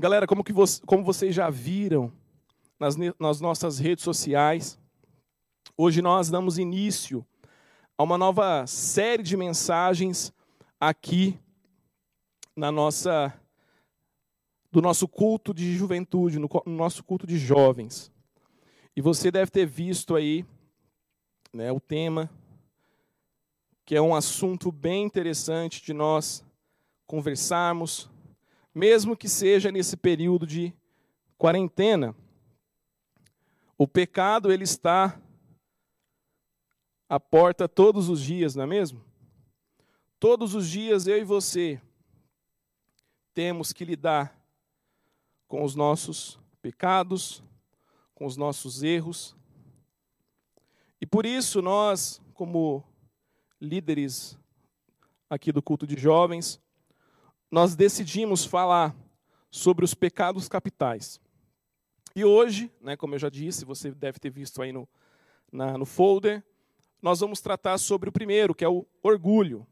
Galera, como, que como vocês já viram nas, nas nossas redes sociais, hoje nós damos início a uma nova série de mensagens aqui na nossa do nosso culto de juventude, no, no nosso culto de jovens. E você deve ter visto aí né, o tema, que é um assunto bem interessante de nós conversarmos, mesmo que seja nesse período de quarentena. O pecado ele está à porta todos os dias, não é mesmo? Todos os dias eu e você temos que lidar com os nossos pecados, com os nossos erros. E por isso nós, como líderes aqui do culto de jovens, nós decidimos falar sobre os pecados capitais. E hoje, né, como eu já disse, você deve ter visto aí no, na, no folder, nós vamos tratar sobre o primeiro, que é o orgulho.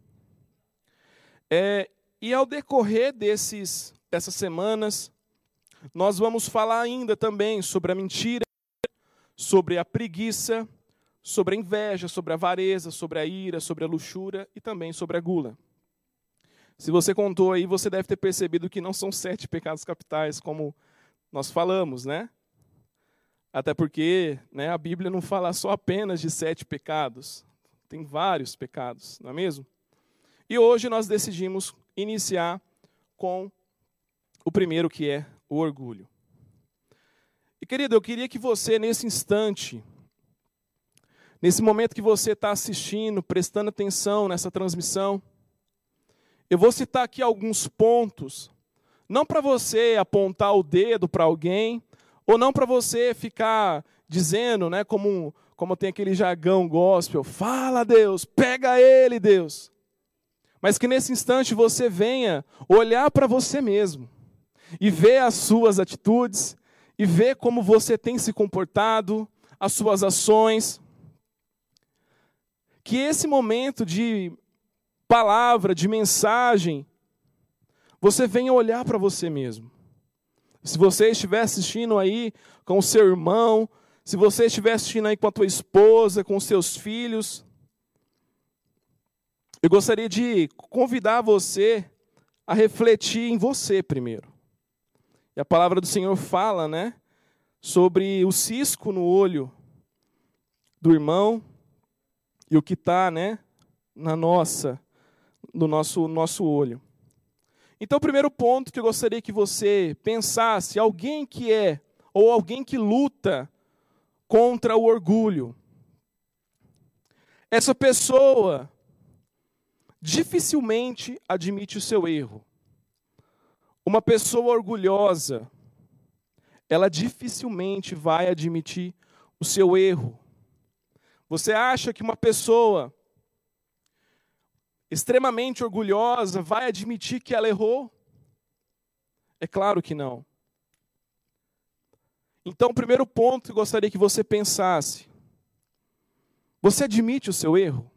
É, e ao decorrer desses, dessas semanas, nós vamos falar ainda também sobre a mentira, sobre a preguiça, sobre a inveja, sobre a avareza, sobre a ira, sobre a luxúria e também sobre a gula. Se você contou aí, você deve ter percebido que não são sete pecados capitais, como nós falamos, né? Até porque né, a Bíblia não fala só apenas de sete pecados, tem vários pecados, não é mesmo? E hoje nós decidimos iniciar com o primeiro, que é o orgulho. E querido, eu queria que você, nesse instante, nesse momento que você está assistindo, prestando atenção nessa transmissão, eu vou citar aqui alguns pontos, não para você apontar o dedo para alguém, ou não para você ficar dizendo, né, como, como tem aquele jargão gospel, fala Deus, pega ele, Deus. Mas que nesse instante você venha olhar para você mesmo e ver as suas atitudes e ver como você tem se comportado, as suas ações. Que esse momento de palavra, de mensagem, você venha olhar para você mesmo. Se você estiver assistindo aí com o seu irmão, se você estiver assistindo aí com a tua esposa, com os seus filhos, eu gostaria de convidar você a refletir em você primeiro. E a palavra do Senhor fala, né, sobre o cisco no olho do irmão e o que está, né, na nossa no nosso, nosso olho. Então, o primeiro ponto que eu gostaria que você pensasse, alguém que é, ou alguém que luta contra o orgulho. Essa pessoa dificilmente admite o seu erro. Uma pessoa orgulhosa, ela dificilmente vai admitir o seu erro. Você acha que uma pessoa extremamente orgulhosa vai admitir que ela errou? É claro que não. Então, o primeiro ponto que eu gostaria que você pensasse: você admite o seu erro?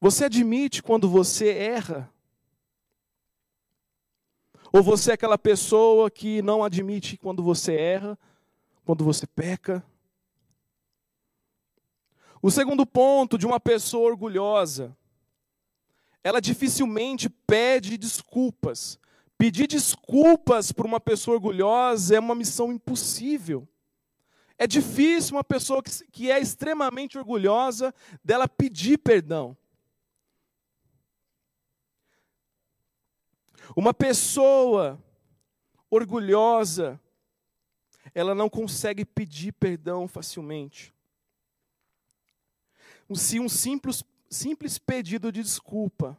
Você admite quando você erra? Ou você é aquela pessoa que não admite quando você erra, quando você peca? O segundo ponto de uma pessoa orgulhosa, ela dificilmente pede desculpas. Pedir desculpas para uma pessoa orgulhosa é uma missão impossível. É difícil uma pessoa que, é extremamente orgulhosa dela pedir perdão. Uma pessoa orgulhosa, ela não consegue pedir perdão facilmente se um simples, simples pedido de desculpa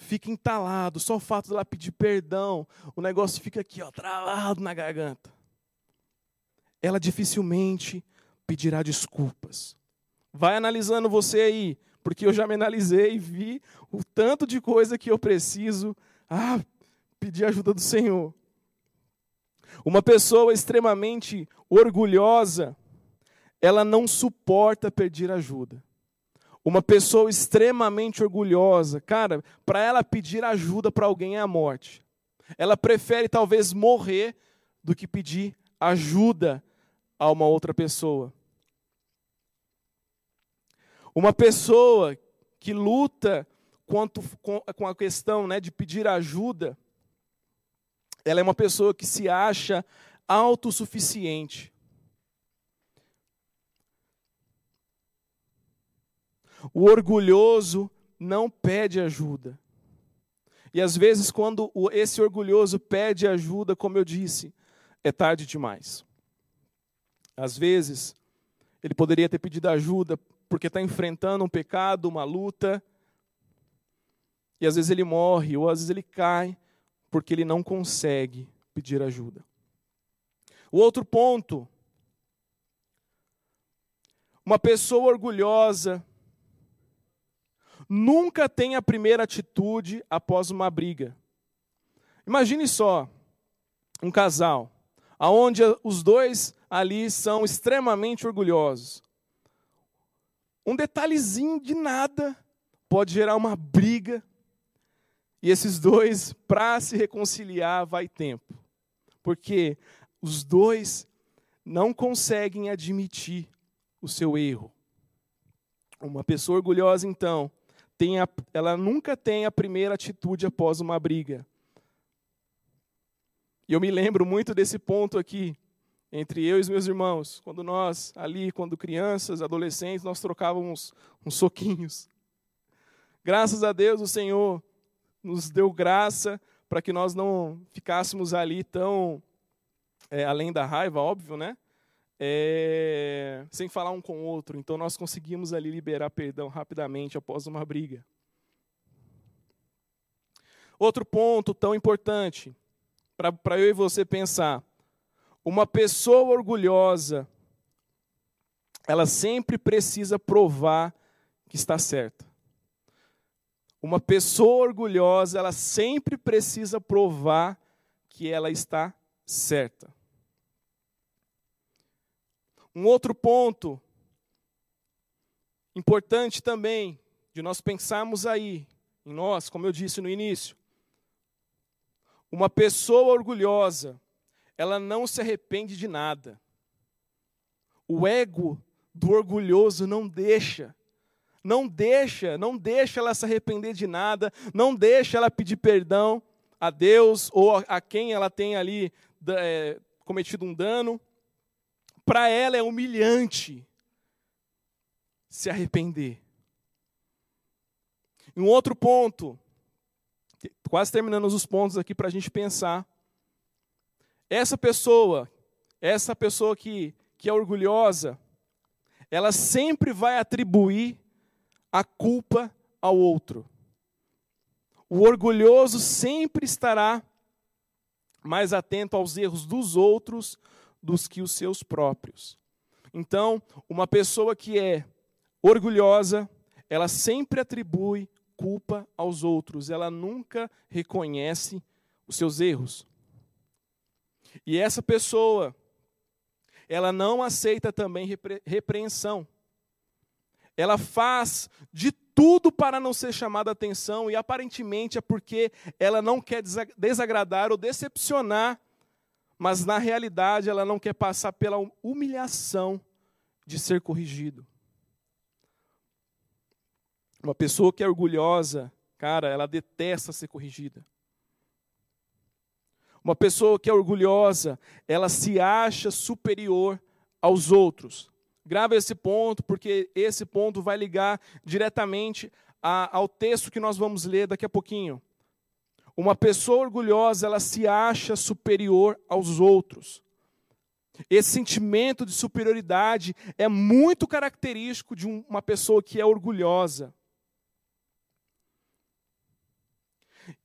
fica entalado, só o fato dela pedir perdão, o negócio fica aqui, ó, travado na garganta. Ela dificilmente pedirá desculpas. Vai analisando você aí, porque eu já me analisei e vi o tanto de coisa que eu preciso ah, pedir ajuda do Senhor. Uma pessoa extremamente orgulhosa, ela não suporta pedir ajuda. Uma pessoa extremamente orgulhosa, cara, para ela pedir ajuda para alguém é a morte. Ela prefere talvez morrer do que pedir ajuda a uma outra pessoa. Uma pessoa que luta quanto, com, a questão né, de pedir ajuda, ela é uma pessoa que se acha autossuficiente. O orgulhoso não pede ajuda. E às vezes, quando esse orgulhoso pede ajuda, como eu disse, é tarde demais. Às vezes, ele poderia ter pedido ajuda porque está enfrentando um pecado, uma luta, e às vezes ele morre, ou às vezes ele cai, porque ele não consegue pedir ajuda. O outro ponto, uma pessoa orgulhosa nunca tem a primeira atitude após uma briga. Imagine só um casal, aonde os dois ali são extremamente orgulhosos. Um detalhezinho de nada pode gerar uma briga, e esses dois, para se reconciliar, vai tempo. Porque os dois não conseguem admitir o seu erro. Uma pessoa orgulhosa, então, tem a, ela nunca tem a primeira atitude após uma briga. E eu me lembro muito desse ponto aqui, entre eu e os meus irmãos, quando nós, ali, quando crianças, adolescentes, nós trocávamos uns soquinhos. Graças a Deus, o Senhor nos deu graça para que nós não ficássemos ali tão é, além da raiva, óbvio, né? É, sem falar um com o outro. Então nós conseguimos ali liberar perdão rapidamente após uma briga. Outro ponto tão importante para eu e você pensar: uma pessoa orgulhosa, ela sempre precisa provar que está certa. Uma pessoa orgulhosa, ela sempre precisa provar que ela está certa. Um outro ponto importante também de nós pensarmos aí, em nós, como eu disse no início, uma pessoa orgulhosa, ela não se arrepende de nada. O ego do orgulhoso não deixa não deixa, não deixa ela se arrepender de nada, não deixa ela pedir perdão a Deus ou a quem ela tem ali é, cometido um dano. Para ela é humilhante se arrepender. Um outro ponto, quase terminando os pontos aqui para a gente pensar. Essa pessoa, essa pessoa que, que é orgulhosa, ela sempre vai atribuir a culpa ao outro. O orgulhoso sempre estará mais atento aos erros dos outros dos que os seus próprios. Então, uma pessoa que é orgulhosa, ela sempre atribui culpa aos outros, ela nunca reconhece os seus erros. E essa pessoa, ela não aceita também repre repreensão ela faz de tudo para não ser chamada atenção e aparentemente é porque ela não quer desagradar ou decepcionar, mas na realidade ela não quer passar pela humilhação de ser corrigido. Uma pessoa que é orgulhosa, cara, ela detesta ser corrigida. Uma pessoa que é orgulhosa, ela se acha superior aos outros. Grava esse ponto, porque esse ponto vai ligar diretamente a, ao texto que nós vamos ler daqui a pouquinho. Uma pessoa orgulhosa, ela se acha superior aos outros. Esse sentimento de superioridade é muito característico de uma pessoa que é orgulhosa.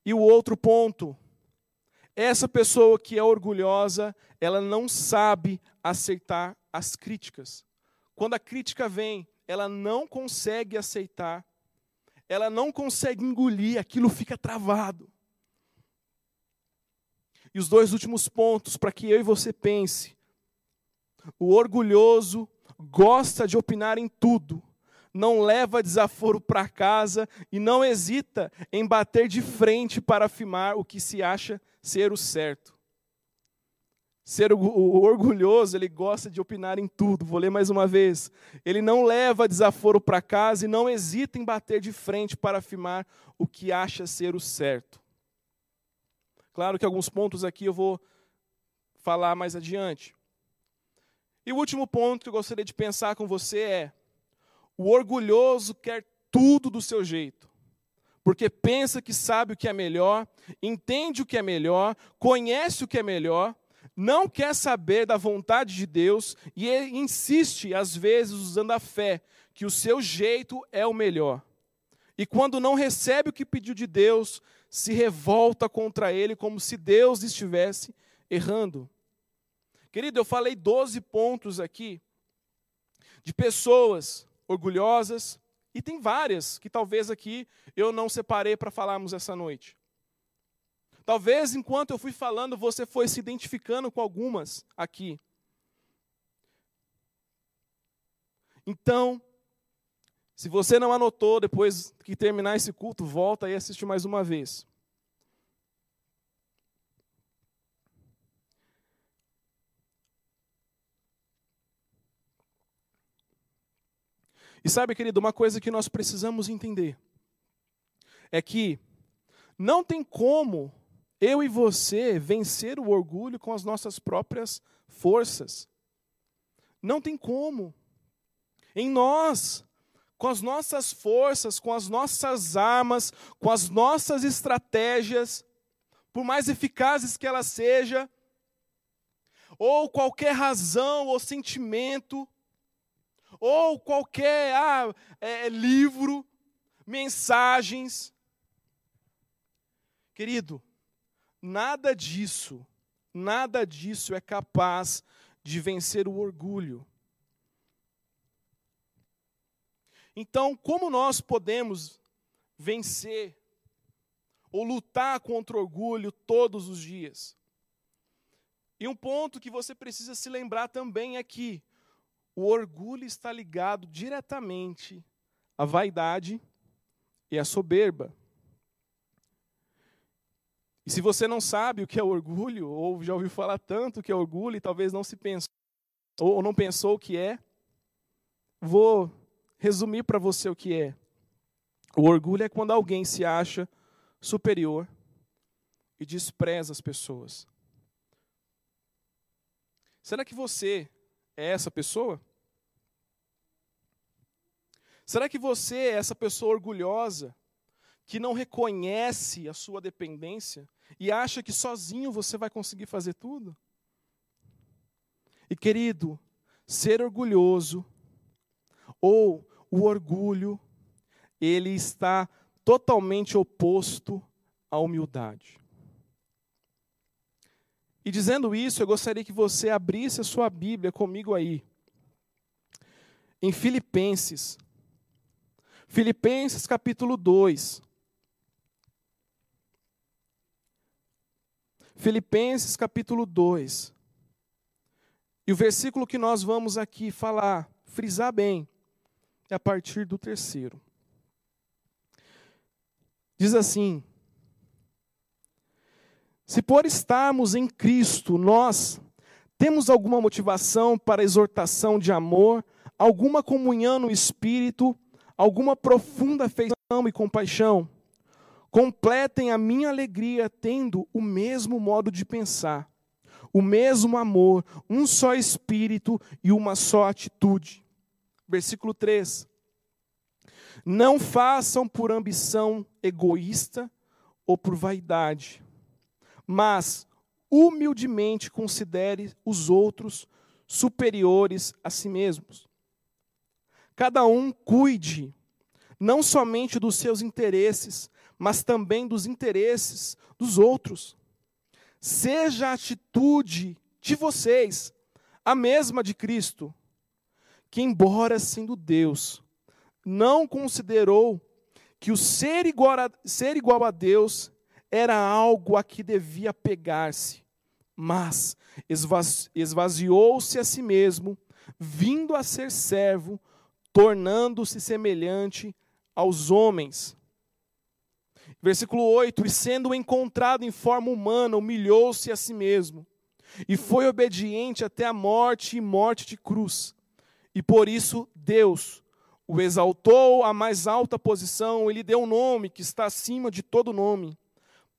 E o outro ponto, essa pessoa que é orgulhosa, ela não sabe aceitar as críticas. Quando a crítica vem, ela não consegue aceitar, ela não consegue engolir, aquilo fica travado. E os dois últimos pontos para que eu e você pense. O orgulhoso gosta de opinar em tudo, não leva desaforo para casa e não hesita em bater de frente para afirmar o que se acha ser o certo. Ser o, orgulhoso, ele gosta de opinar em tudo. Vou ler mais uma vez. Ele não leva desaforo para casa e não hesita em bater de frente para afirmar o que acha ser o certo. Claro que alguns pontos aqui eu vou falar mais adiante. E o último ponto que eu gostaria de pensar com você é: o orgulhoso quer tudo do seu jeito porque pensa que sabe o que é melhor, entende o que é melhor, conhece o que é melhor, não quer saber da vontade de Deus e insiste, às vezes, usando a fé, que o seu jeito é o melhor. E quando não recebe o que pediu de Deus, se revolta contra ele como se Deus estivesse errando. Querido, eu falei 12 pontos aqui de pessoas orgulhosas, e tem várias que talvez aqui eu não separei para falarmos essa noite. Talvez enquanto eu fui falando, você foi se identificando com algumas aqui. Então, se você não anotou, depois que terminar esse culto, volta e assiste mais uma vez. E sabe, querido, uma coisa que nós precisamos entender é que não tem como eu e você vencer o orgulho com as nossas próprias forças. Não tem como. Em nós, com as nossas forças, com as nossas armas, com as nossas estratégias, por mais eficazes que elas sejam, ou qualquer razão ou sentimento, ou qualquer ah, é, livro, mensagens. Querido, Nada disso, nada disso é capaz de vencer o orgulho. Então, como nós podemos vencer ou lutar contra o orgulho todos os dias? E um ponto que você precisa se lembrar também é que o orgulho está ligado diretamente à vaidade e à soberba. E se você não sabe o que é orgulho, ou já ouviu falar tanto que é orgulho e talvez não se pensou, ou não pensou o que é, vou resumir para você o que é. O orgulho é quando alguém se acha superior e despreza as pessoas. Será que você é essa pessoa? Será que você é essa pessoa orgulhosa que não reconhece a sua dependência e acha que sozinho você vai conseguir fazer tudo? E querido, ser orgulhoso ou o orgulho, ele está totalmente oposto à humildade. E dizendo isso, eu gostaria que você abrisse a sua Bíblia comigo aí. Em Filipenses. Filipenses capítulo 2. Filipenses capítulo 2. E o versículo que nós vamos aqui falar, frisar bem, a partir do terceiro. Diz assim: Se por estarmos em Cristo, nós temos alguma motivação para exortação de amor, alguma comunhão no espírito, alguma profunda afeição e compaixão, Completem a minha alegria tendo o mesmo modo de pensar, o mesmo amor, um só espírito e uma só atitude. Versículo 3. Não façam por ambição egoísta ou por vaidade, mas humildemente considere os outros superiores a si mesmos. Cada um cuide não somente dos seus interesses, mas também dos interesses dos outros. Seja a atitude de vocês a mesma de Cristo, que, embora sendo Deus, não considerou que o ser igual a, ser igual a Deus era algo a que devia pegar-se, mas esvaziou-se a si mesmo, vindo a ser servo, tornando-se semelhante aos homens. Versículo 8: E sendo encontrado em forma humana, humilhou-se a si mesmo, e foi obediente até a morte e morte de cruz. E por isso Deus o exaltou à mais alta posição e lhe deu um nome que está acima de todo nome,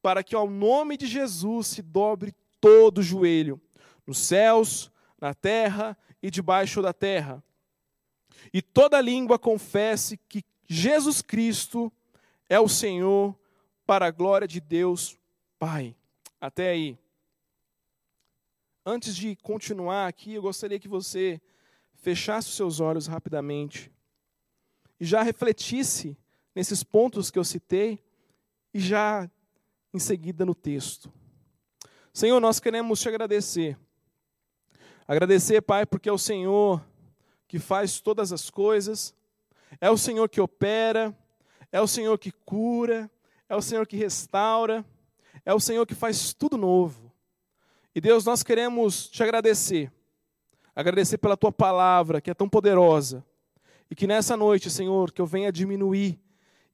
para que ao nome de Jesus se dobre todo joelho, nos céus, na terra e debaixo da terra. E toda língua confesse que Jesus Cristo é o Senhor, para a glória de Deus Pai. Até aí. Antes de continuar aqui, eu gostaria que você fechasse os seus olhos rapidamente e já refletisse nesses pontos que eu citei e já em seguida no texto. Senhor, nós queremos te agradecer. Agradecer, Pai, porque é o Senhor que faz todas as coisas, é o Senhor que opera, é o Senhor que cura, é o Senhor que restaura, é o Senhor que faz tudo novo. E Deus, nós queremos te agradecer. Agradecer pela tua palavra, que é tão poderosa. E que nessa noite, Senhor, que eu venha diminuir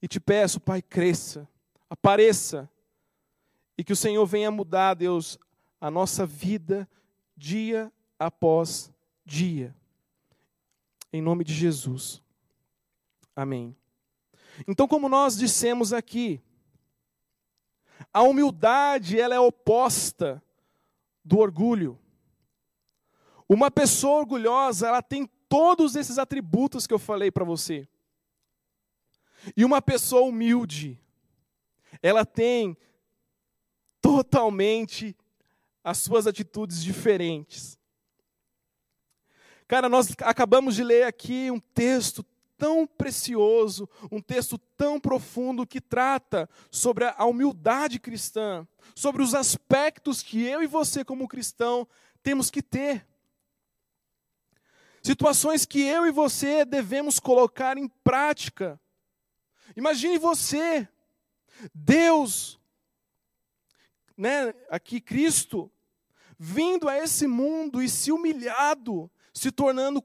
e te peço, Pai, cresça, apareça. E que o Senhor venha mudar, Deus, a nossa vida dia após dia. Em nome de Jesus. Amém. Então, como nós dissemos aqui, a humildade ela é oposta do orgulho. Uma pessoa orgulhosa, ela tem todos esses atributos que eu falei para você. E uma pessoa humilde, ela tem totalmente as suas atitudes diferentes. Cara, nós acabamos de ler aqui um texto tão precioso, um texto tão profundo que trata sobre a humildade cristã, sobre os aspectos que eu e você, como cristão, temos que ter. Situações que eu e você devemos colocar em prática. Imagine você, Deus, né, aqui Cristo, vindo a esse mundo e se humilhado, se tornando,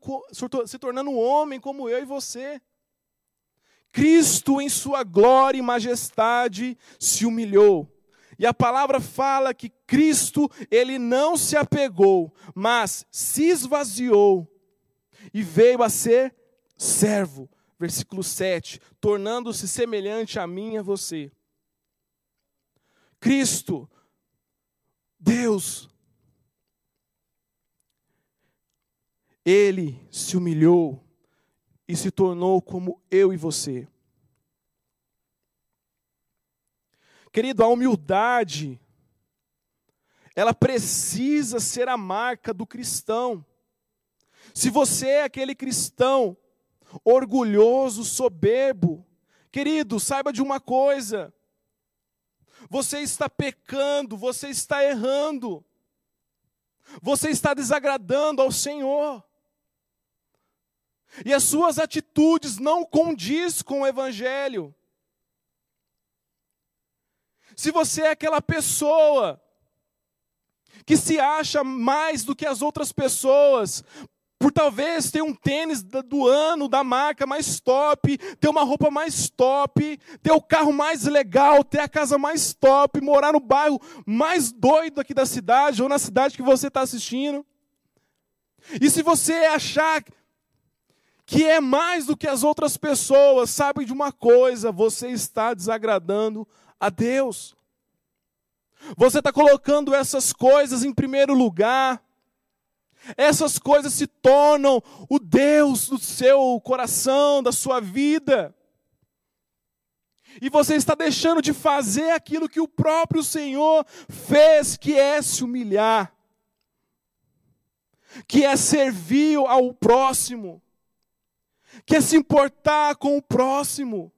se tornando homem como eu e você. Cristo, em sua glória e majestade, se humilhou. E a palavra fala que Cristo, ele não se apegou, mas se esvaziou e veio a ser servo. Versículo 7, tornando-se semelhante a mim e a você. Cristo, Deus, Ele se humilhou e se tornou como eu e você. Querido, a humildade, ela precisa ser a marca do cristão. Se você é aquele cristão orgulhoso, soberbo, querido, saiba de uma coisa: você está pecando, você está errando, você está desagradando ao Senhor. E as suas atitudes não condiz com o evangelho. Se você é aquela pessoa que se acha mais do que as outras pessoas, por talvez ter um tênis do ano, da marca mais top, ter uma roupa mais top, ter o carro mais legal, ter a casa mais top, morar no bairro mais doido aqui da cidade, ou na cidade que você está assistindo. E se você achar que é mais do que as outras pessoas, sabe de uma coisa, você está desagradando a Deus. Você está colocando essas coisas em primeiro lugar essas coisas se tornam o Deus do seu coração, da sua vida. E você está deixando de fazer aquilo que o próprio Senhor fez, que é se humilhar, que é servir ao próximo, que é se importar com o próximo.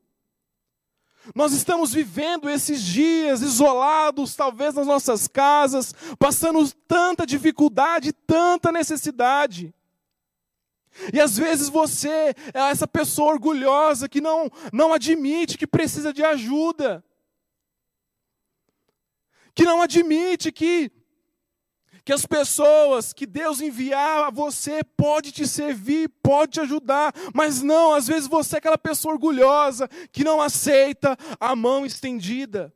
Nós estamos vivendo esses dias isolados, talvez nas nossas casas, passando tanta dificuldade, tanta necessidade. E às vezes você é essa pessoa orgulhosa que não, não admite que precisa de ajuda, que não admite que, que as pessoas que Deus enviar a você pode te servir, pode te ajudar, mas não, às vezes você é aquela pessoa orgulhosa que não aceita a mão estendida.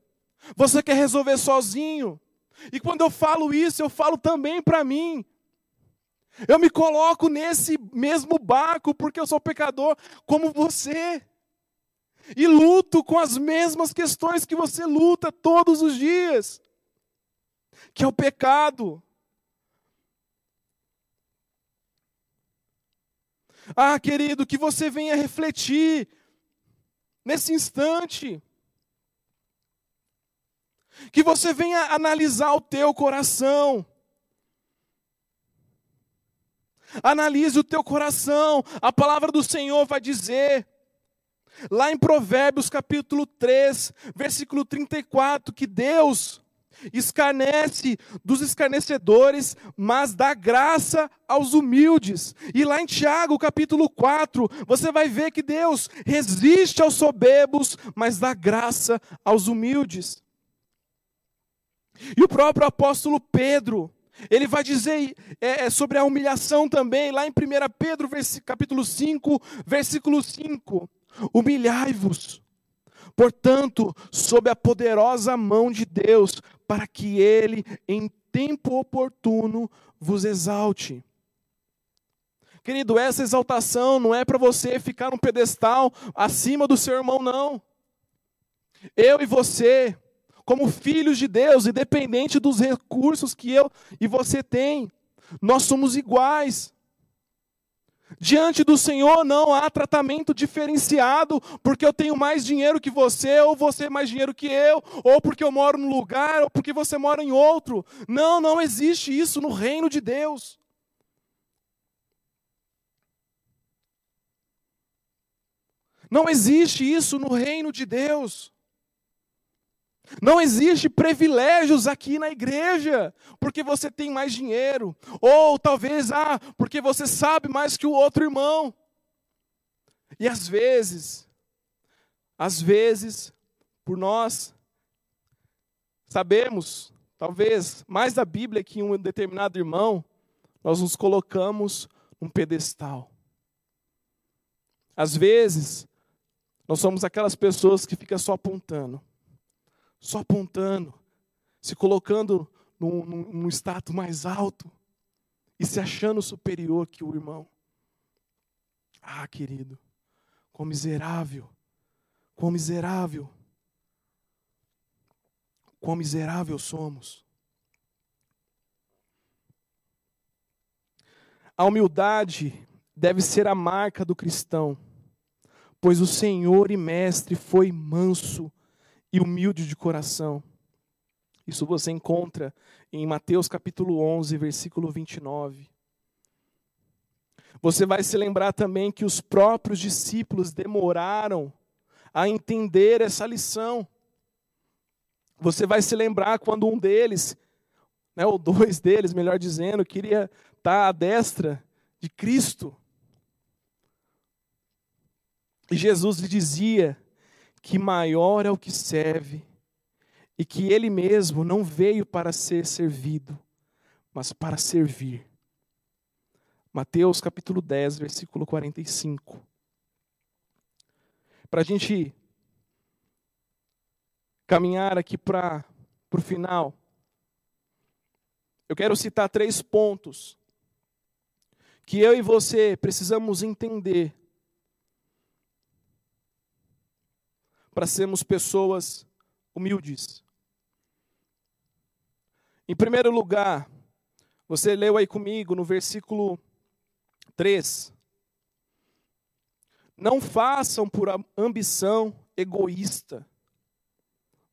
Você quer resolver sozinho. E quando eu falo isso, eu falo também para mim. Eu me coloco nesse mesmo barco porque eu sou pecador como você. E luto com as mesmas questões que você luta todos os dias. Que é o pecado. Ah, querido, que você venha refletir nesse instante. Que você venha analisar o teu coração. Analise o teu coração. A palavra do Senhor vai dizer, lá em Provérbios capítulo 3, versículo 34, que Deus escarnece dos escarnecedores, mas dá graça aos humildes. E lá em Tiago, capítulo 4, você vai ver que Deus resiste aos soberbos, mas dá graça aos humildes. E o próprio apóstolo Pedro, ele vai dizer é, é sobre a humilhação também, lá em 1 Pedro, capítulo 5, versículo 5. Humilhai-vos, portanto, sob a poderosa mão de Deus, para que ele, em tempo oportuno, vos exalte. Querido, essa exaltação não é para você ficar num pedestal acima do seu irmão, não. Eu e você, como filhos de Deus, independente dos recursos que eu e você tem, nós somos iguais. Diante do Senhor não há tratamento diferenciado, porque eu tenho mais dinheiro que você, ou você mais dinheiro que eu, ou porque eu moro num lugar, ou porque você mora em outro. Não, não existe isso no reino de Deus. Não existe isso no reino de Deus. Não existe privilégios aqui na igreja, porque você tem mais dinheiro, ou talvez ah, porque você sabe mais que o outro irmão. E às vezes, às vezes, por nós sabemos, talvez mais da Bíblia que um determinado irmão, nós nos colocamos num pedestal. Às vezes, nós somos aquelas pessoas que ficam só apontando só apontando, se colocando num, num, num status mais alto e se achando superior que o irmão. Ah, querido, quão miserável, quão miserável, quão miserável somos. A humildade deve ser a marca do cristão, pois o Senhor e Mestre foi manso e humilde de coração. Isso você encontra em Mateus capítulo 11, versículo 29. Você vai se lembrar também que os próprios discípulos demoraram a entender essa lição. Você vai se lembrar quando um deles, né, ou dois deles, melhor dizendo, queria estar à destra de Cristo. E Jesus lhe dizia: que maior é o que serve e que ele mesmo não veio para ser servido, mas para servir. Mateus capítulo 10, versículo 45. Para a gente caminhar aqui para o final, eu quero citar três pontos que eu e você precisamos entender para sermos pessoas humildes. Em primeiro lugar, você leu aí comigo no versículo 3. Não façam por ambição egoísta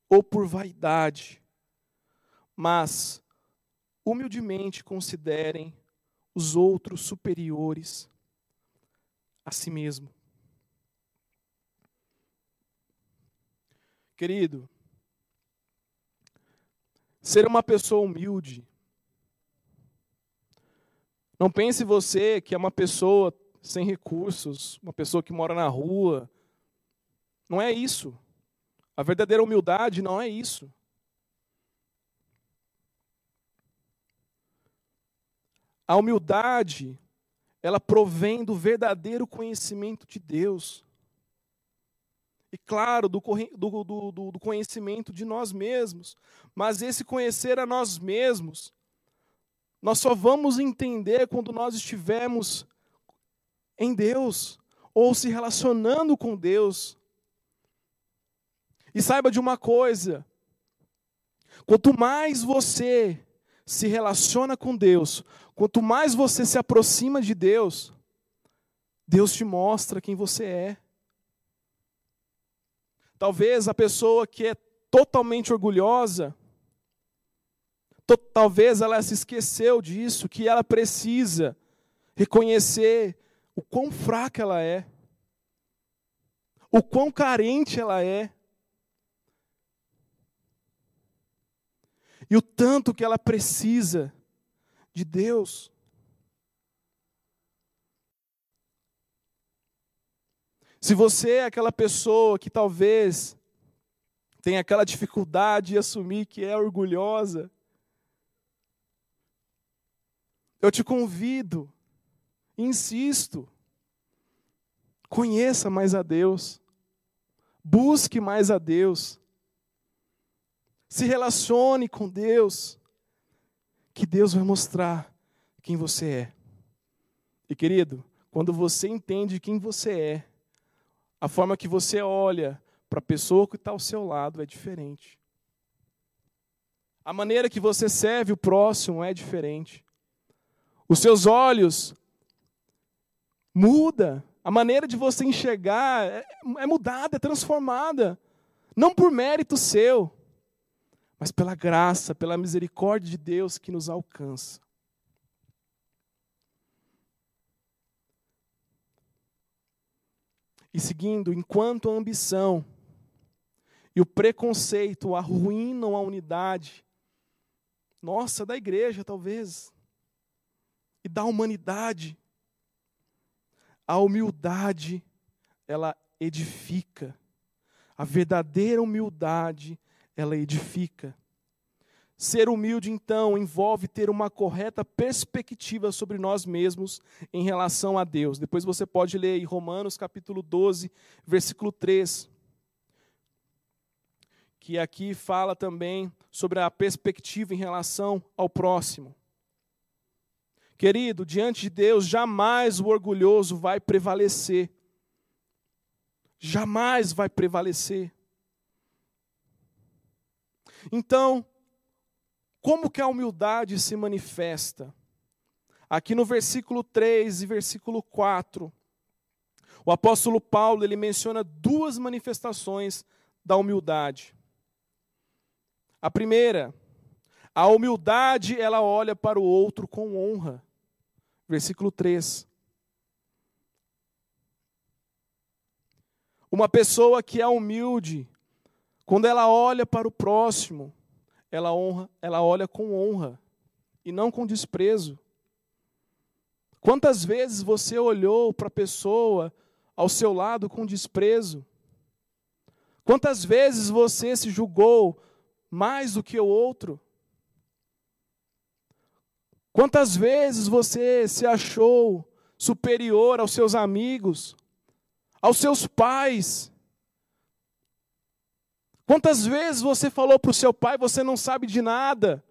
ou por vaidade, mas humildemente considerem os outros superiores a si mesmo. Querido, ser uma pessoa humilde. Não pense você que é uma pessoa sem recursos, uma pessoa que mora na rua. Não é isso. A verdadeira humildade não é isso. A humildade, ela provém do verdadeiro conhecimento de Deus. E claro, do, do, do, do, conhecimento de nós mesmos. Mas esse conhecer a nós mesmos, nós só vamos entender quando nós estivermos em Deus, ou se relacionando com Deus. E saiba de uma coisa: quanto mais você se relaciona com Deus, quanto mais você se aproxima de Deus, Deus te mostra quem você é. Talvez a pessoa que é totalmente orgulhosa, to talvez ela se esqueceu disso, que ela precisa reconhecer o quão fraca ela é, o quão carente ela é. e o tanto que ela precisa de Deus. Se você é aquela pessoa que talvez tem aquela dificuldade de assumir que é orgulhosa, eu te convido, insisto, conheça mais a Deus, busque mais a Deus, se relacione com Deus, que Deus vai mostrar quem você é. E querido, quando você entende quem você é, a forma que você olha para a pessoa que está ao seu lado é diferente. A maneira que você serve o próximo é diferente. Os seus olhos muda, a maneira de você enxergar é, é mudada, é transformada, não por mérito seu, mas pela graça, pela misericórdia de Deus que nos alcança. E seguindo, enquanto a ambição e o preconceito arruinam a unidade, nossa, da igreja talvez, e da humanidade, a humildade, ela edifica. A verdadeira humildade ela edifica. Ser humilde, então, envolve ter uma correta perspectiva sobre nós mesmos em relação a Deus. Depois você pode ler em Romanos capítulo 12, versículo 3, que aqui fala também sobre a perspectiva em relação ao próximo. Querido, diante de Deus, jamais o orgulhoso vai prevalecer. Jamais vai prevalecer. Então, como que a humildade se manifesta? Aqui no versículo 3 e versículo 4, o apóstolo Paulo, ele menciona duas manifestações da humildade. A primeira, a humildade, ela olha para o outro com honra. Versículo 3. Uma pessoa que é humilde, quando ela olha para o próximo, ela honra, ela olha com honra e não com desprezo. Quantas vezes você olhou para a pessoa ao seu lado com desprezo? Quantas vezes você se julgou mais do que o outro? Quantas vezes você se achou superior aos seus amigos, aos seus pais, Quantas vezes você falou para o seu pai, você não sabe de nada?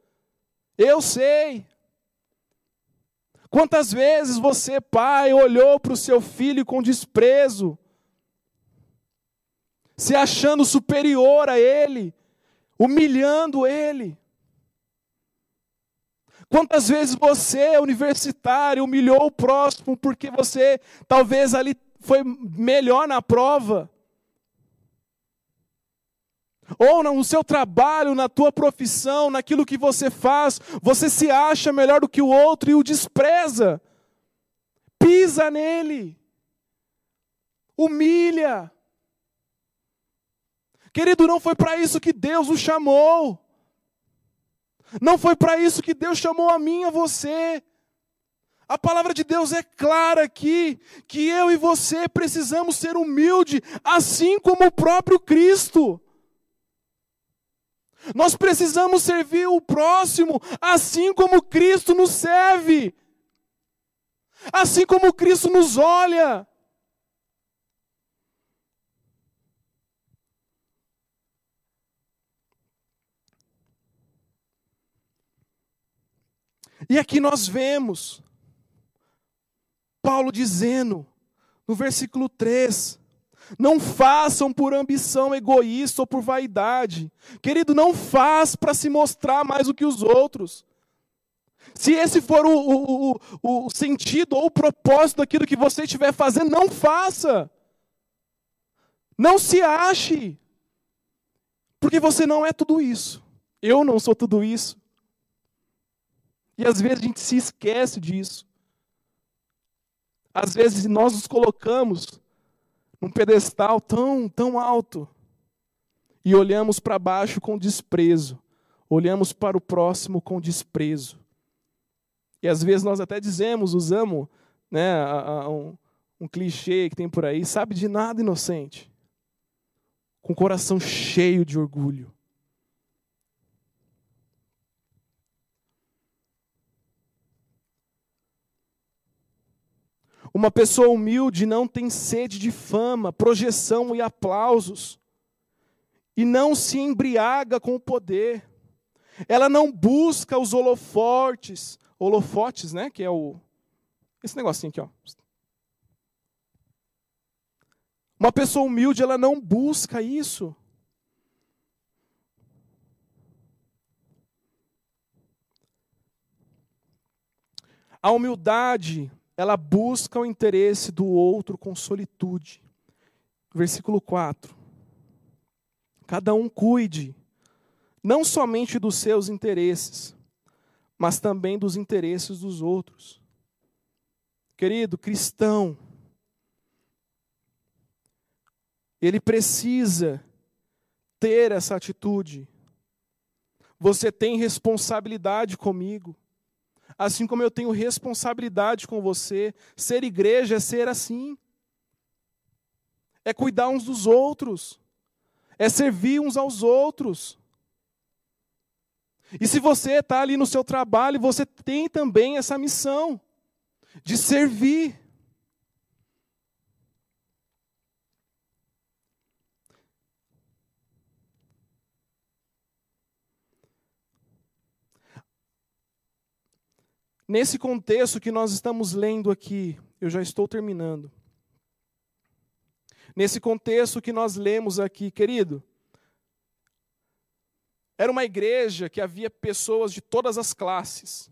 Eu sei. Quantas vezes você, pai, olhou para o seu filho com desprezo, se achando superior a ele, humilhando ele? Quantas vezes você, universitário, humilhou o próximo porque você talvez ali foi melhor na prova? Ou no seu trabalho, na tua profissão, naquilo que você faz, você se acha melhor do que o outro e o despreza. Pisa nele. Humilha. Querido, não foi para isso que Deus o chamou. Não foi para isso que Deus chamou a mim e a você. A palavra de Deus é clara aqui, que eu e você precisamos ser humilde, assim como o próprio Cristo. Nós precisamos servir o próximo assim como Cristo nos serve. Assim como Cristo nos olha. E aqui nós vemos Paulo dizendo, no versículo 3, não façam por ambição egoísta ou por vaidade. Querido, não faz para se mostrar mais do que os outros. Se esse for o, o, o, o sentido ou o propósito daquilo que você estiver fazendo, não faça. Não se ache. Porque você não é tudo isso. Eu não sou tudo isso. E às vezes a gente se esquece disso. Às vezes nós nos colocamos num pedestal tão, tão alto e olhamos para baixo com desprezo, olhamos para o próximo com desprezo. E às vezes nós até dizemos, usamos né, a, a, um, um clichê que tem por aí, sabe de nada inocente, com o coração cheio de orgulho. Uma pessoa humilde não tem sede de fama, projeção e aplausos, e não se embriaga com o poder. Ela não busca os holofotes, holofotes, né, que é o esse negocinho aqui, ó. Uma pessoa humilde, ela não busca isso. A humildade ela busca o interesse do outro com solitude. Versículo 4. Cada um cuide, não somente dos seus interesses, mas também dos interesses dos outros. Querido cristão, ele precisa ter essa atitude. Você tem responsabilidade comigo assim como eu tenho responsabilidade com você. Ser igreja é ser assim. É cuidar uns dos outros. É servir uns aos outros. E se você está ali no seu trabalho, você tem também essa missão de servir. Nesse contexto que nós estamos lendo aqui, eu já estou terminando. Nesse contexto que nós lemos aqui, querido, era uma igreja que havia pessoas de todas as classes.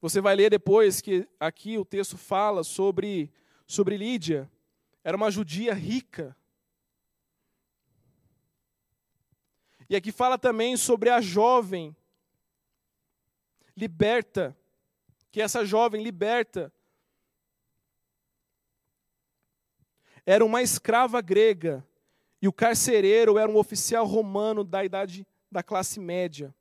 Você vai ler depois que aqui o texto fala sobre, sobre Lídia. Era uma judia rica. E aqui fala também sobre a jovem liberta, que essa jovem liberta, era uma escrava grega e o carcereiro era um oficial romano da idade da classe média.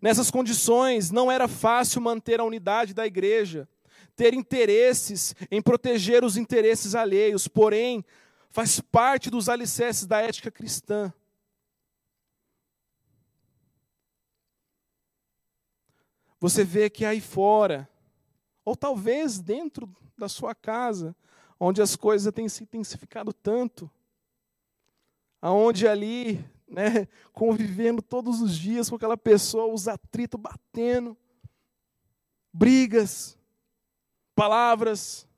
Nessas condições, não era fácil manter a unidade da igreja, ter interesses em proteger os interesses alheios, porém, faz parte dos alicerces da ética cristã. Você vê que aí fora, ou talvez dentro da sua casa, onde as coisas têm se intensificado tanto, aonde ali, né, convivendo todos os dias com aquela pessoa, os atritos batendo, brigas, palavras,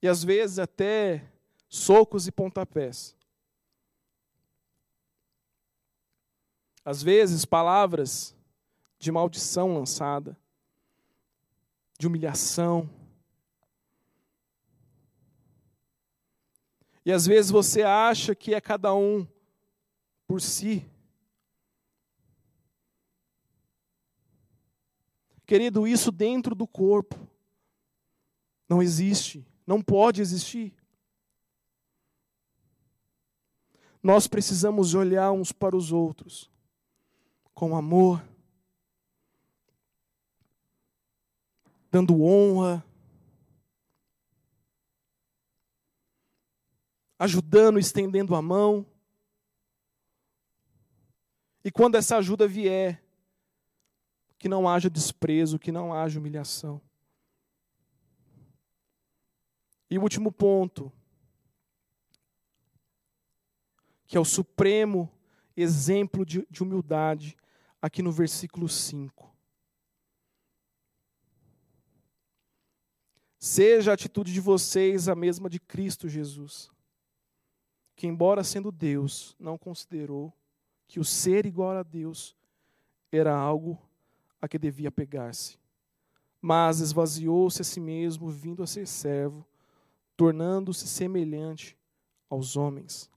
e às vezes até socos e pontapés. Às vezes, palavras de maldição lançada, de humilhação. E às vezes você acha que é cada um por si. Querido, isso dentro do corpo não existe, não pode existir. Nós precisamos olhar uns para os outros com amor, dando honra, ajudando, estendendo a mão. E quando essa ajuda vier, que não haja desprezo, que não haja humilhação. E o último ponto, que é o supremo exemplo de, de humildade, aqui no versículo 5. Seja a atitude de vocês a mesma de Cristo Jesus, que, embora sendo Deus, não considerou que o ser igual a Deus era algo a que devia pegar-se, mas esvaziou-se a si mesmo, vindo a ser servo, tornando-se semelhante aos homens.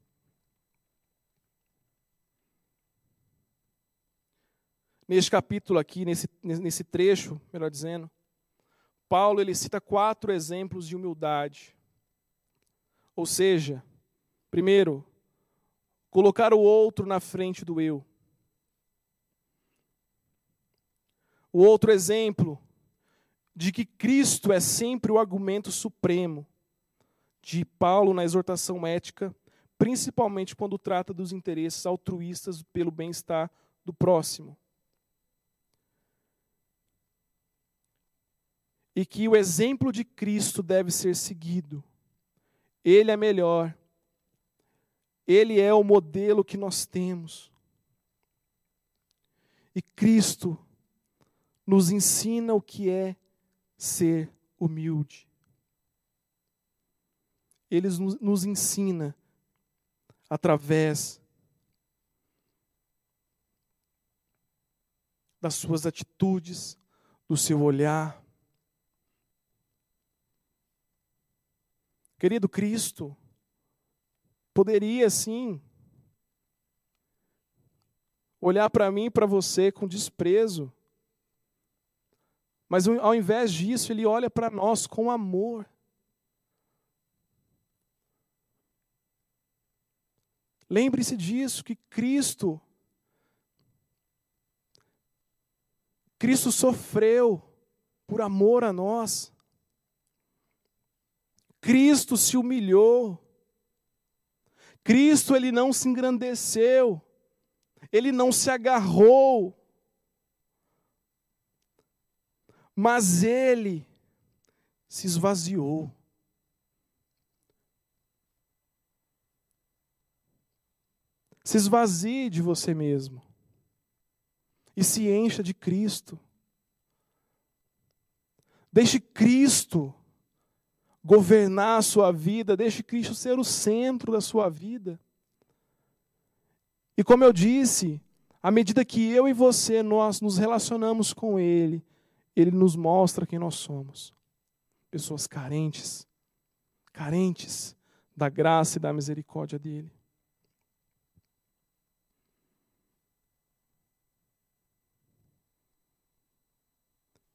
Neste capítulo aqui, nesse, nesse trecho, melhor dizendo, Paulo ele cita quatro exemplos de humildade. Ou seja, primeiro, colocar o outro na frente do eu. O outro exemplo de que Cristo é sempre o argumento supremo de Paulo na exortação ética, principalmente quando trata dos interesses altruístas pelo bem-estar do próximo. E que o exemplo de Cristo deve ser seguido. Ele é melhor. Ele é o modelo que nós temos. E Cristo nos ensina o que é ser humilde. Ele nos ensina através das suas atitudes, do seu olhar, Querido Cristo, poderia sim olhar para mim e para você com desprezo, mas ao invés disso, ele olha para nós com amor. Lembre-se disso, que Cristo, Cristo sofreu por amor a nós. Cristo se humilhou. Cristo ele não se engrandeceu. Ele não se agarrou. Mas ele se esvaziou. Se esvazie de você mesmo. E se encha de Cristo. Deixe Cristo governar a sua vida, deixe Cristo ser o centro da sua vida. E como eu disse, à medida que eu e você nós nos relacionamos com Ele, Ele nos mostra quem nós somos. Pessoas carentes, carentes da graça e da misericórdia dEle.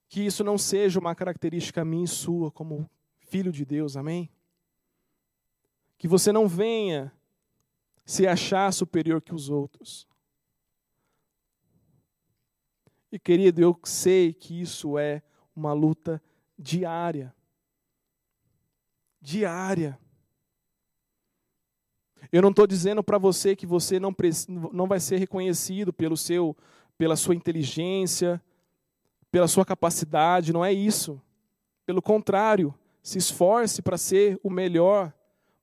Que isso não seja uma característica minha e sua, como filho de Deus, amém? Que você não venha se achar superior que os outros. E querido, eu sei que isso é uma luta diária. Diária. Eu não estou dizendo para você que você não, não vai ser reconhecido pelo seu, pela sua inteligência, pela sua capacidade, não é isso. Pelo contrário, se esforce para ser o melhor,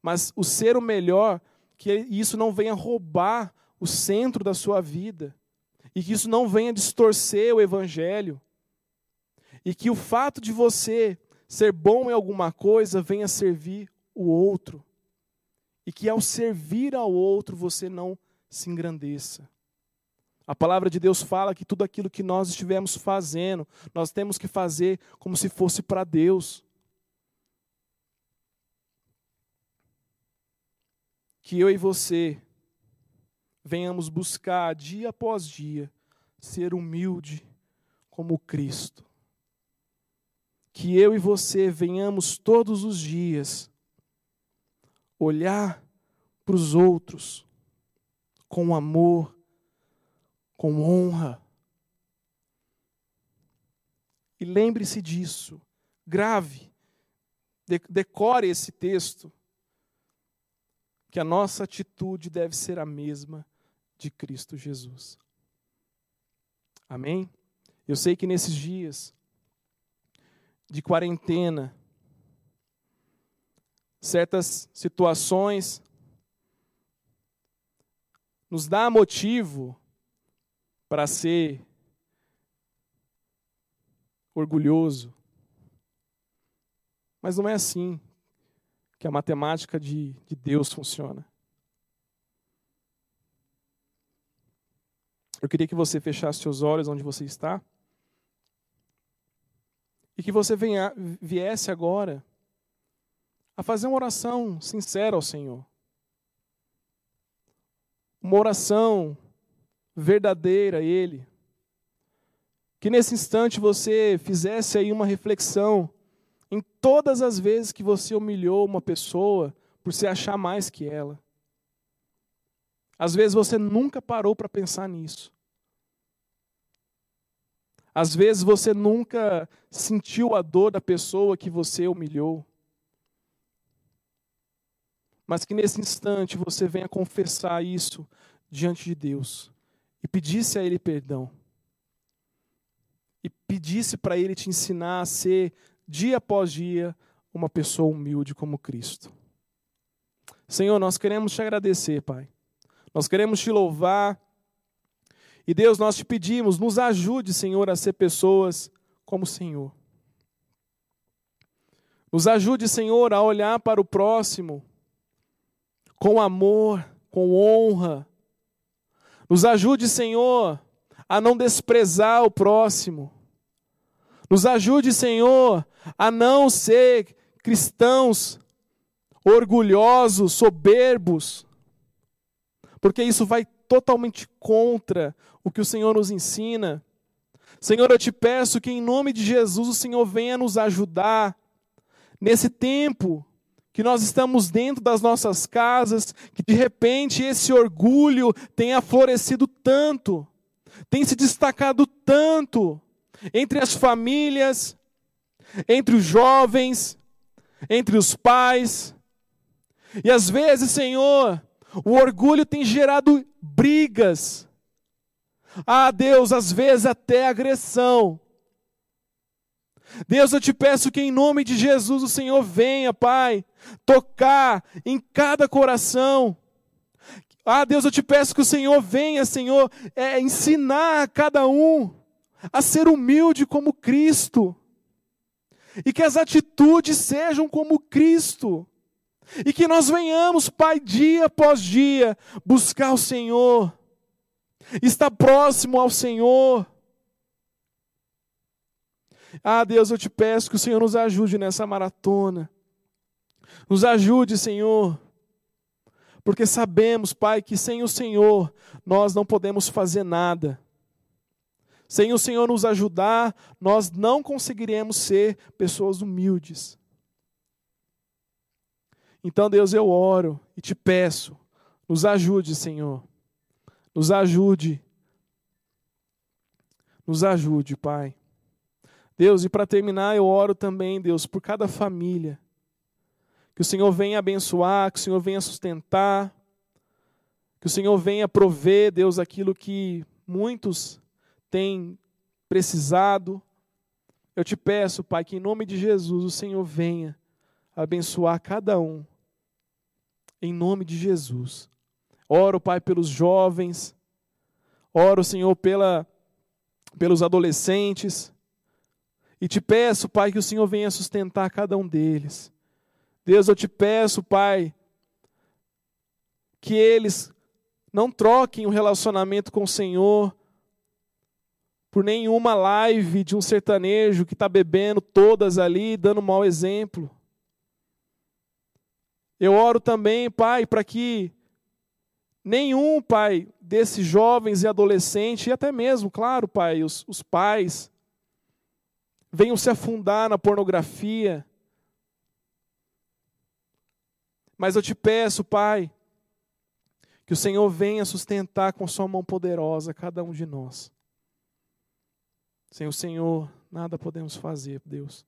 mas o ser o melhor, que isso não venha roubar o centro da sua vida, e que isso não venha distorcer o evangelho, e que o fato de você ser bom em alguma coisa venha servir o outro, e que ao servir ao outro você não se engrandeça. A palavra de Deus fala que tudo aquilo que nós estivermos fazendo, nós temos que fazer como se fosse para Deus. Que eu e você venhamos buscar dia após dia ser humilde como Cristo. Que eu e você venhamos todos os dias olhar para os outros com amor, com honra. E lembre-se disso, grave, decore esse texto que a nossa atitude deve ser a mesma de Cristo Jesus. Amém? Eu sei que nesses dias de quarentena, certas situações nos dá motivo para ser orgulhoso. Mas não é assim que a matemática de, de Deus funciona. Eu queria que você fechasse seus olhos onde você está. E que você venha, viesse agora a fazer uma oração sincera ao Senhor. Uma oração verdadeira a Ele. Que nesse instante você fizesse aí uma reflexão em todas as vezes que você humilhou uma pessoa por se achar mais que ela. Às vezes você nunca parou para pensar nisso. Às vezes você nunca sentiu a dor da pessoa que você humilhou. Mas que nesse instante você venha confessar isso diante de Deus e pedisse a Ele perdão. E pedisse para Ele te ensinar a ser, dia após dia, uma pessoa humilde como Cristo. Senhor, nós queremos te agradecer, Pai. Nós queremos te louvar e Deus, nós te pedimos, nos ajude, Senhor, a ser pessoas como o Senhor. Nos ajude, Senhor, a olhar para o próximo com amor, com honra. Nos ajude, Senhor, a não desprezar o próximo. Nos ajude, Senhor, a não ser cristãos orgulhosos, soberbos, porque isso vai totalmente contra o que o Senhor nos ensina. Senhor, eu te peço que em nome de Jesus o Senhor venha nos ajudar nesse tempo que nós estamos dentro das nossas casas, que de repente esse orgulho tenha florescido tanto, tem se destacado tanto entre as famílias, entre os jovens, entre os pais. E às vezes, Senhor, o orgulho tem gerado brigas, ah, Deus, às vezes até agressão. Deus, eu te peço que em nome de Jesus o Senhor venha, Pai, tocar em cada coração. Ah, Deus, eu te peço que o Senhor venha, Senhor, é, ensinar a cada um a ser humilde como Cristo. E que as atitudes sejam como Cristo. E que nós venhamos, Pai, dia após dia, buscar o Senhor está próximo ao Senhor. Ah, Deus, eu te peço que o Senhor nos ajude nessa maratona. Nos ajude, Senhor. Porque sabemos, Pai, que sem o Senhor nós não podemos fazer nada. Sem o Senhor nos ajudar, nós não conseguiremos ser pessoas humildes. Então, Deus, eu oro e te peço, nos ajude, Senhor. Nos ajude. Nos ajude, Pai. Deus, e para terminar, eu oro também, Deus, por cada família. Que o Senhor venha abençoar, que o Senhor venha sustentar, que o Senhor venha prover, Deus, aquilo que muitos têm precisado. Eu te peço, Pai, que em nome de Jesus o Senhor venha abençoar cada um. Em nome de Jesus. Oro, Pai, pelos jovens. Oro, Senhor, pela, pelos adolescentes. E te peço, Pai, que o Senhor venha sustentar cada um deles. Deus, eu te peço, Pai, que eles não troquem o relacionamento com o Senhor por nenhuma live de um sertanejo que está bebendo todas ali, dando mau exemplo. Eu oro também, Pai, para que Nenhum, Pai, desses jovens e adolescentes, e até mesmo, claro, Pai, os, os pais, venham se afundar na pornografia. Mas eu te peço, Pai, que o Senhor venha sustentar com Sua mão poderosa cada um de nós. Sem o Senhor, nada podemos fazer, Deus.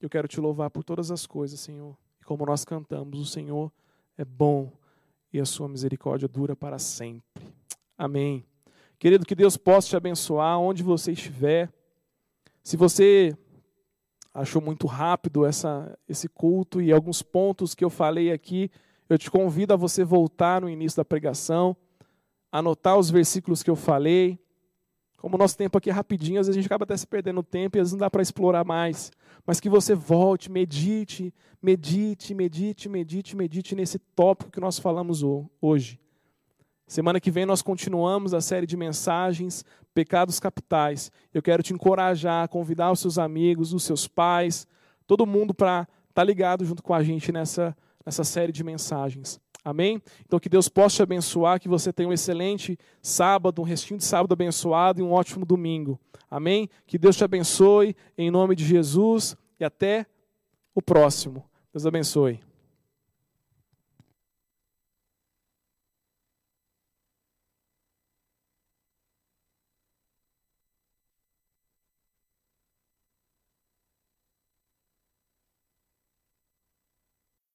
Eu quero te louvar por todas as coisas, Senhor. E como nós cantamos, o Senhor é bom e a sua misericórdia dura para sempre. Amém. Querido, que Deus possa te abençoar onde você estiver. Se você achou muito rápido essa, esse culto e alguns pontos que eu falei aqui, eu te convido a você voltar no início da pregação, anotar os versículos que eu falei. Como o nosso tempo aqui é rapidinho, às vezes a gente acaba até se perdendo tempo e às vezes não dá para explorar mais. Mas que você volte, medite, medite, medite, medite, medite nesse tópico que nós falamos hoje. Semana que vem nós continuamos a série de mensagens Pecados Capitais. Eu quero te encorajar, convidar os seus amigos, os seus pais, todo mundo para estar tá ligado junto com a gente nessa, nessa série de mensagens. Amém? Então que Deus possa te abençoar, que você tenha um excelente sábado, um restinho de sábado abençoado e um ótimo domingo. Amém? Que Deus te abençoe em nome de Jesus e até o próximo. Deus abençoe.